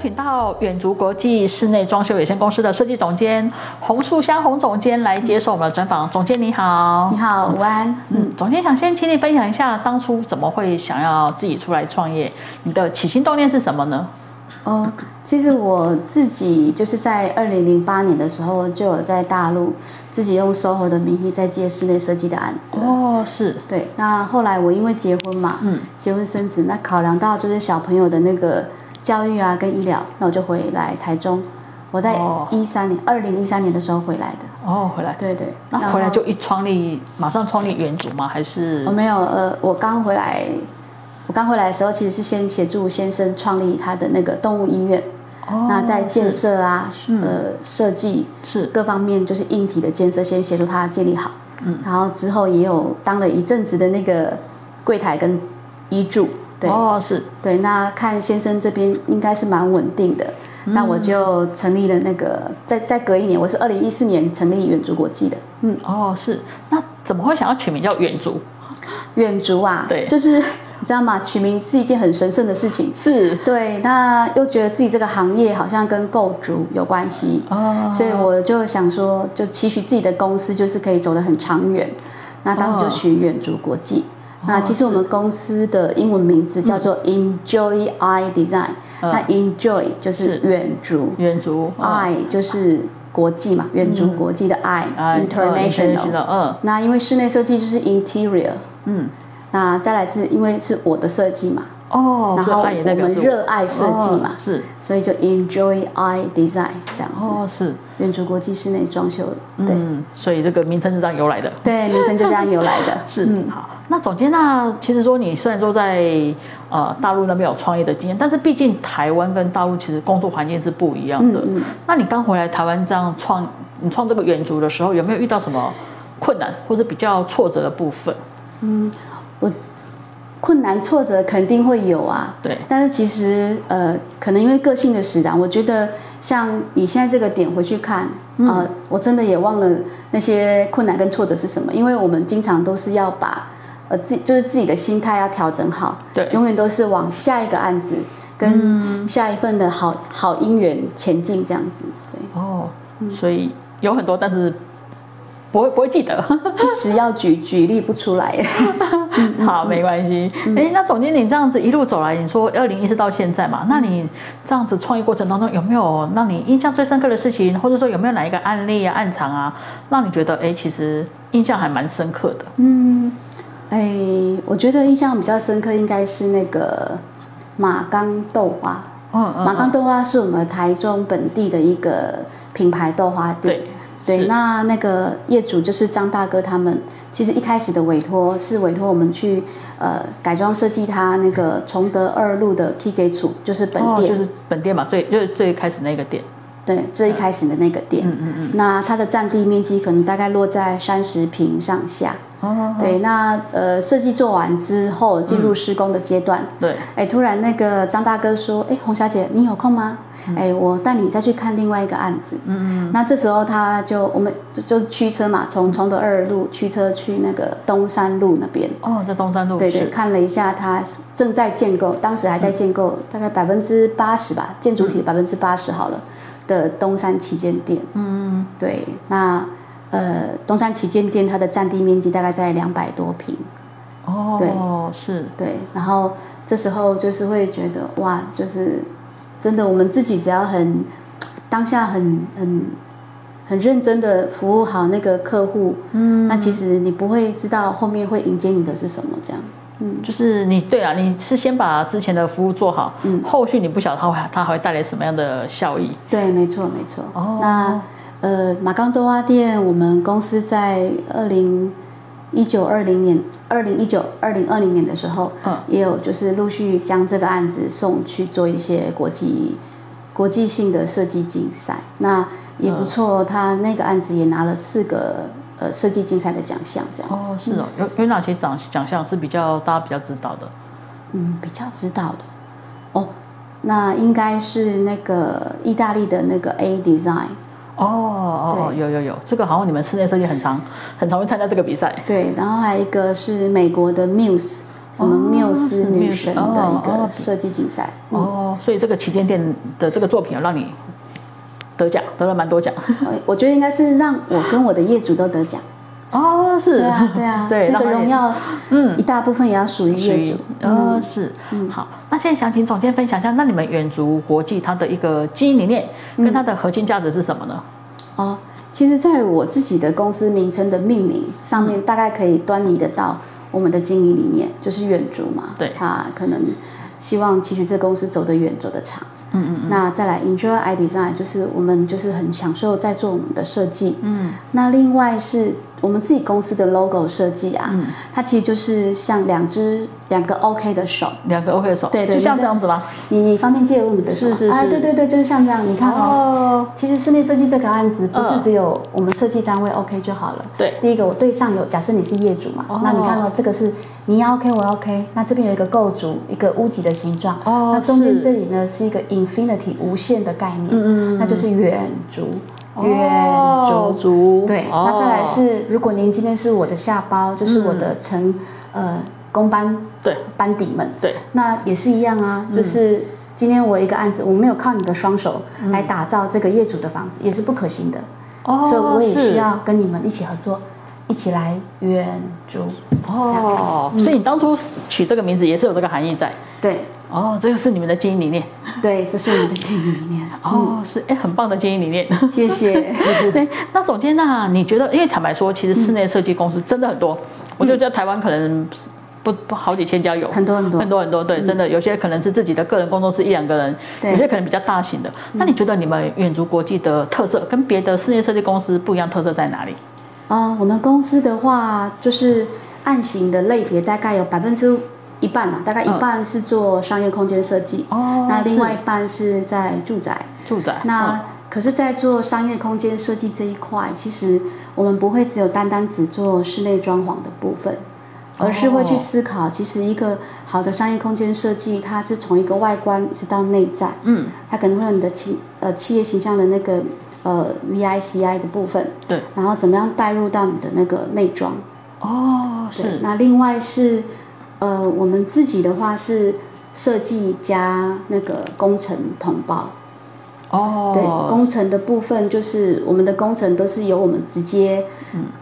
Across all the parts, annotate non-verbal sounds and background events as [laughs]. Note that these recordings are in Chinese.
邀请到远足国际室内装修有限公司的设计总监洪素香洪总监来接受我们的专访。总监你好，你好，午安。嗯，嗯，总监想先请你分享一下当初怎么会想要自己出来创业，你的起心动念是什么呢？哦，其实我自己就是在二零零八年的时候就有在大陆自己用 SOHO 的名义在接室内设计的案子。哦，是。对，那后来我因为结婚嘛，嗯，结婚生子，那考量到就是小朋友的那个。教育啊，跟医疗，那我就回来台中。我在一三年，二零一三年的时候回来的。哦，回来。对对。那回来就一创立，马上创立原主吗？还是？哦，没有，呃，我刚回来，我刚回来的时候，其实是先协助先生创立他的那个动物医院。哦。那在建设啊，呃，设计是各方面，就是硬体的建设，先协助他建立好。嗯。然后之后也有当了一阵子的那个柜台跟医助。对。哦，是。对，那看先生这边应该是蛮稳定的，嗯、那我就成立了那个，再再隔一年，我是二零一四年成立远足国际的，嗯，哦是，那怎么会想要取名叫远足？远足啊，对，就是你知道吗？取名是一件很神圣的事情，是，对，那又觉得自己这个行业好像跟构筑有关系，哦，所以我就想说，就期许自己的公司就是可以走得很长远，那当时就取远足国际。哦那其实我们公司的英文名字叫做 Enjoy Eye Design，那 Enjoy 就是远足，远足，Eye 就是国际嘛，远足国际的 Eye，International，嗯，那因为室内设计就是 Interior，嗯，那再来是因为是我的设计嘛。哦，然后我们热爱设计嘛，是，所以就 Enjoy Eye Design 这样子。哦，是。远足国际室内装修，对。嗯，所以这个名称是这样由来的。对，名称就这样由来的。[laughs] 是。嗯，好。那总监，那其实说你虽然说在呃大陆那边有创业的经验，但是毕竟台湾跟大陆其实工作环境是不一样的。嗯嗯。那你刚回来台湾这样创，你创这个远足的时候，有没有遇到什么困难或者比较挫折的部分？嗯，我。困难挫折肯定会有啊，对。但是其实呃，可能因为个性的使然，我觉得像你现在这个点回去看，嗯、呃，我真的也忘了那些困难跟挫折是什么，因为我们经常都是要把呃自就是自己的心态要调整好，对，永远都是往下一个案子跟下一份的好好姻缘前进这样子，对。哦，所以有很多，但是。不会不会记得，一时要举举例不出来。[laughs] 好，没关系。哎、那总经理这样子一路走来，你说二零一四到现在嘛，那你这样子创业过程当中有没有让你印象最深刻的事情，或者说有没有哪一个案例啊、暗藏啊，让你觉得哎、欸，其实印象还蛮深刻的？嗯，哎、欸，我觉得印象比较深刻应该是那个马岗豆花。嗯嗯。马岗豆花是我们台中本地的一个品牌豆花店。对。对，那那个业主就是张大哥他们，其实一开始的委托是委托我们去呃改装设计他那个崇德二路的 K 给组，就是本店，哦，就是本店嘛，最就是最开始那个店。对，最一开始的那个店。嗯嗯嗯。那它的占地面积可能大概落在三十平上下。对，那呃设计做完之后进入施工的阶段。嗯、对。哎，突然那个张大哥说，哎，洪小姐，你有空吗？哎、嗯，我带你再去看另外一个案子。嗯嗯。那这时候他就我们就驱车嘛，从崇德二路驱车去那个东山路那边。哦，在东山路。对对，看了一下，他正在建构，当时还在建构，嗯、大概百分之八十吧，建筑体百分之八十好了。嗯的东山旗舰店，嗯，对，那呃东山旗舰店它的占地面积大概在两百多平，哦，对，是，对，然后这时候就是会觉得哇，就是真的我们自己只要很当下很很很认真的服务好那个客户，嗯，那其实你不会知道后面会迎接你的是什么这样。嗯，就是你对啊，你是先把之前的服务做好，嗯，后续你不晓得它会它还会带来什么样的效益。对，没错没错。哦，那呃马岗豆花店，我们公司在二零一九二零年，二零一九二零二零年的时候，嗯，也有就是陆续将这个案子送去做一些国际国际性的设计竞赛，那也不错，他那个案子也拿了四个。呃，设计竞赛的奖项这样。哦，是哦，有有哪些奖奖项是比较大家比较知道的？嗯，比较知道的。哦，那应该是那个意大利的那个 A Design。哦哦，有有有，这个好像你们室内设计很常很常会参加这个比赛。对，然后还有一个是美国的 Muse，什么缪斯女神的一个设计竞赛。哦，所以这个旗舰店的这个作品有让你得奖，得了蛮多奖。[laughs] 我觉得应该是让我跟我的业主都得奖。哦，是，对啊，对啊，[laughs] 对，这个荣耀，嗯，一大部分也要属于业主。哦，是，嗯，好，那现在想请总监分享一下，那你们远足国际它的一个经营理念跟它的核心价值是什么呢？哦，其实在我自己的公司名称的命名上面，大概可以端倪得到我们的经营理念，就是远足嘛，对，他可能希望期许这公司走得远，走得长。嗯嗯，那再来 Enjoy iDesign 就是我们就是很享受在做我们的设计。嗯，那另外是我们自己公司的 logo 设计啊，嗯，它其实就是像两只两个 OK 的手，两个 OK 的手，对对，就像这样子吗？你你方便借我你的手？是是是，啊对对对，就是像这样，你看哦，其实室内设计这个案子不是只有我们设计单位 OK 就好了。对，第一个我对上有，假设你是业主嘛，那你看到这个是你要 OK 我要 OK，那这边有一个构筑一个屋脊的形状，哦，那中间这里呢是一个 Infinity 无限的概念，嗯嗯，那就是远足，远足，对，那再来是，如果您今天是我的下包，就是我的成呃工班，对，班底们，对，那也是一样啊，就是今天我一个案子，我没有靠你的双手来打造这个业主的房子，也是不可行的，哦，所以我也需要跟你们一起合作，一起来远足，哦，所以你当初取这个名字也是有这个含义在，对。哦，这个是你们的经营理念。对，这是我们的经营理念。哦，是，哎，很棒的经营理念。谢谢。[laughs] 对，那总监，那你觉得，因为坦白说，其实室内设计公司真的很多，我觉得在台湾可能不不好几千家有。很多很多。很多很多，对，真的有些可能是自己的个人工作室一两个人，有些可能比较大型的。那你觉得你们远足国际的特色跟别的室内设计公司不一样，特色在哪里？啊，我们公司的话，就是案型的类别大概有百分之。一半嘛，大概一半是做商业空间设计，哦，那另外一半是在住宅。住宅。那、哦、可是，在做商业空间设计这一块，其实我们不会只有单单只做室内装潢的部分，而是会去思考，其实一个好的商业空间设计，它是从一个外观一直到内在，嗯，它可能会有你的企呃企业形象的那个呃 VICI 的部分，对，然后怎么样带入到你的那个内装。哦，是。那另外是。呃，我们自己的话是设计加那个工程统包。哦。对，工程的部分就是我们的工程都是由我们直接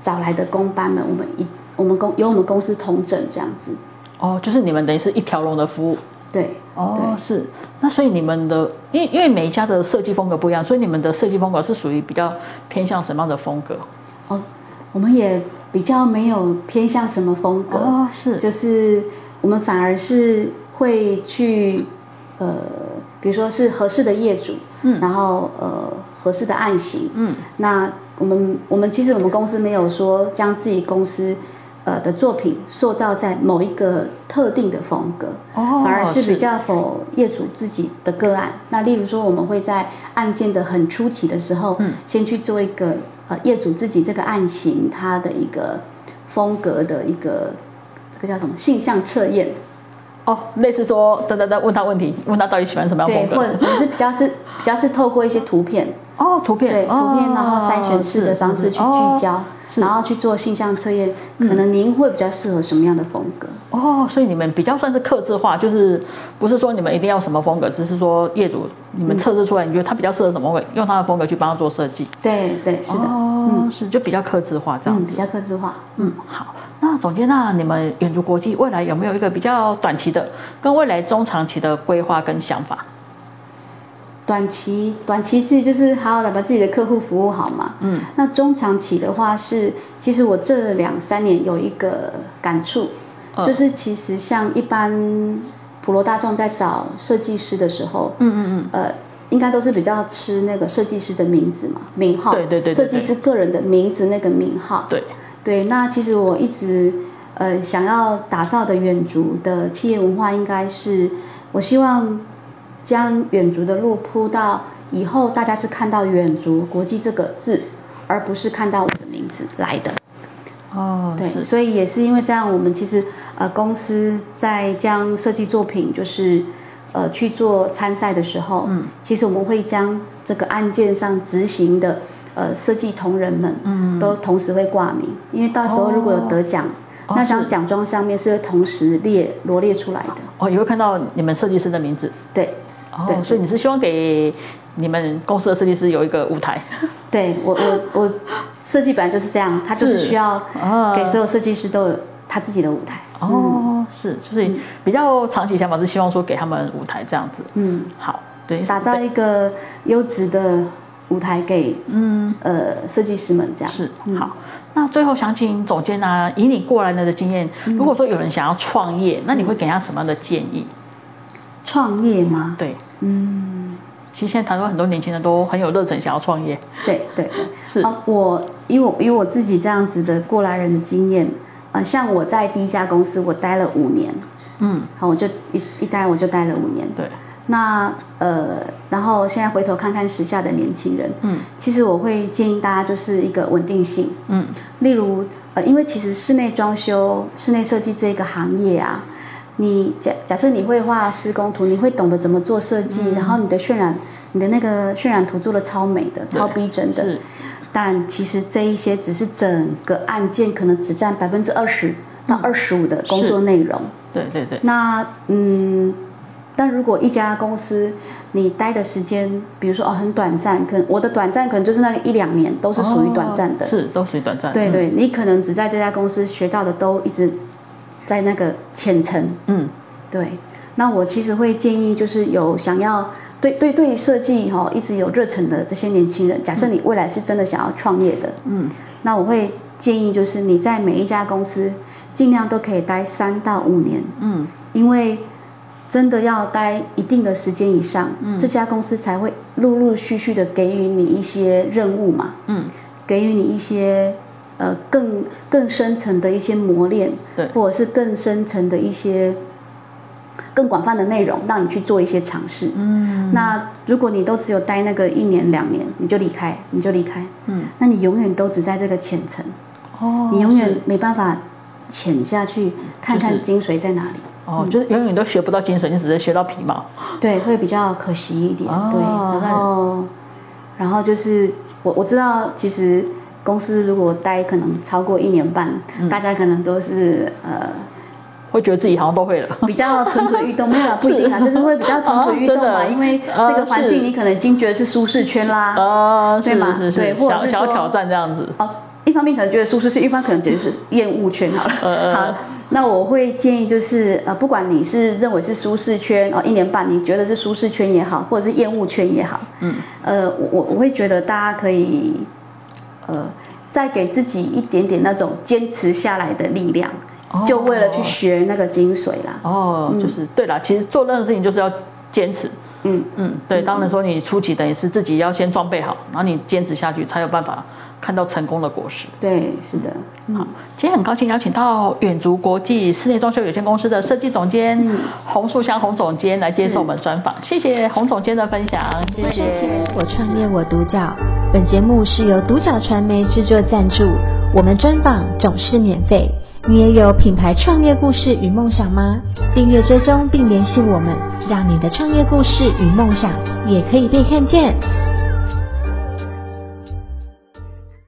找来的工班们，我们一我们公由我们公司统整这样子。哦，就是你们等于是一条龙的服务。对。哦，对是。那所以你们的，因为因为每一家的设计风格不一样，所以你们的设计风格是属于比较偏向什么样的风格？哦，我们也。比较没有偏向什么风格，哦，是，就是我们反而是会去，呃，比如说是合适的业主，嗯，然后呃合适的案型，嗯，那我们我们其实我们公司没有说将自己公司呃的作品塑造在某一个特定的风格，哦，反而是比较 for 业主自己的个案。那例如说我们会在案件的很初期的时候，嗯，先去做一个。呃，业主自己这个案型，它的一个风格的一个这个叫什么性向测验？哦，类似说，等等等，问他问题，问他到底喜欢什么样风格？对，或者或是比较是比较是透过一些图片。哦，图片。对，图片，然后筛选式的方式去聚焦。然后去做性向测验，可能您会比较适合什么样的风格？哦，所以你们比较算是克制化，就是不是说你们一定要什么风格，只是说业主你们测试出来，你觉得他比较适合什么风格，用他的风格去帮他做设计。对对，是的。哦，是就比较克制化这样子。嗯，比较克制化。嗯，好。那总监，那你们远足国际未来有没有一个比较短期的，跟未来中长期的规划跟想法？短期，短期是就是好好的把自己的客户服务好嘛。嗯。那中长期的话是，其实我这两三年有一个感触，哦、就是其实像一般普罗大众在找设计师的时候，嗯嗯嗯，呃，应该都是比较吃那个设计师的名字嘛，名号。对对对，对。设计师个人的名字那个名号。对。对，那其实我一直呃想要打造的远足的企业文化，应该是我希望。将远足的路铺到以后，大家是看到远足国际这个字，而不是看到我的名字来的。哦，对，所以也是因为这样，我们其实呃公司在将设计作品就是呃去做参赛的时候，嗯，其实我们会将这个案件上执行的呃设计同仁们，嗯，都同时会挂名，因为到时候如果有得奖，哦、那张奖状上面是会同时列罗列出来的。哦，也会看到你们设计师的名字。对。哦，对，所以你是希望给你们公司的设计师有一个舞台？对，我我 [laughs] 我设计本来就是这样，他就是需要给所有设计师都有他自己的舞台。哦，嗯、是，就是比较长期想法是希望说给他们舞台这样子。嗯，好，对，打造一个优质的舞台给嗯呃设计师们这样。是，好，那最后想请总监呢、啊，以你过来的经验，如果说有人想要创业，那你会给他什么样的建议？创业吗？对，嗯，其实现在台湾很多年轻人都很有热忱，想要创业。对对对，是啊，我以我以我自己这样子的过来人的经验，啊、呃，像我在第一家公司我待了五年，嗯，好，我就一一待我就待了五年。对，那呃，然后现在回头看看时下的年轻人，嗯，其实我会建议大家就是一个稳定性，嗯，例如呃，因为其实室内装修、室内设计这个行业啊。你假假设你会画施工图，你会懂得怎么做设计，嗯、然后你的渲染，你的那个渲染图做的超美的，超逼真的。但其实这一些只是整个案件可能只占百分之二十到二十五的工作内容。对对对。那嗯，但如果一家公司你待的时间，比如说哦很短暂，可能我的短暂可能就是那个一两年，都是属于短暂的。哦、是，都属于短暂。对对，你可能只在这家公司学到的都一直。在那个浅层，嗯，对，那我其实会建议，就是有想要对对对设计哈一直有热忱的这些年轻人，假设你未来是真的想要创业的，嗯，那我会建议就是你在每一家公司尽量都可以待三到五年，嗯，因为真的要待一定的时间以上，嗯，这家公司才会陆陆续续的给予你一些任务嘛，嗯，给予你一些。呃，更更深层的一些磨练，对，或者是更深层的一些更广泛的内容，让你去做一些尝试。嗯，那如果你都只有待那个一年两年，你就离开，你就离开。嗯，那你永远都只在这个浅层。哦，你永远没办法潜下去看看精髓在哪里。哦，就是永远都学不到精髓，你只是学到皮毛。对，会比较可惜一点。哦，对，然后，然后就是我我知道其实。公司如果待可能超过一年半，嗯、大家可能都是呃，会觉得自己好像都会了，比较蠢蠢欲动，没有啦，不一定啦，就是会比较蠢蠢欲动嘛，因为这个环境你可能已经觉得是舒适圈啦，啊，对吗？对，或者是小挑战这样子。哦，一方面可能觉得舒适圈，一方面可能觉得是厌恶圈好了。嗯、好，那我会建议就是呃，不管你是认为是舒适圈哦，一年半你觉得是舒适圈也好，或者是厌恶圈也好，嗯，呃，我我会觉得大家可以。呃，再给自己一点点那种坚持下来的力量，哦、就为了去学那个精髓啦。哦，嗯、就是对啦，其实做任何事情就是要坚持。嗯嗯，对，当然说你初期等于是自己要先装备好，然后你坚持下去才有办法看到成功的果实。对，是的。嗯、好，今天很高兴邀请到远足国际室内装修有限公司的设计总监、嗯、洪素香洪总监来接受我们专访。是谢谢洪总监的分享，谢谢。我创业我独角。本节目是由独角传媒制作赞助，我们专访总是免费。你也有品牌创业故事与梦想吗？订阅追踪并联系我们，让你的创业故事与梦想也可以被看见。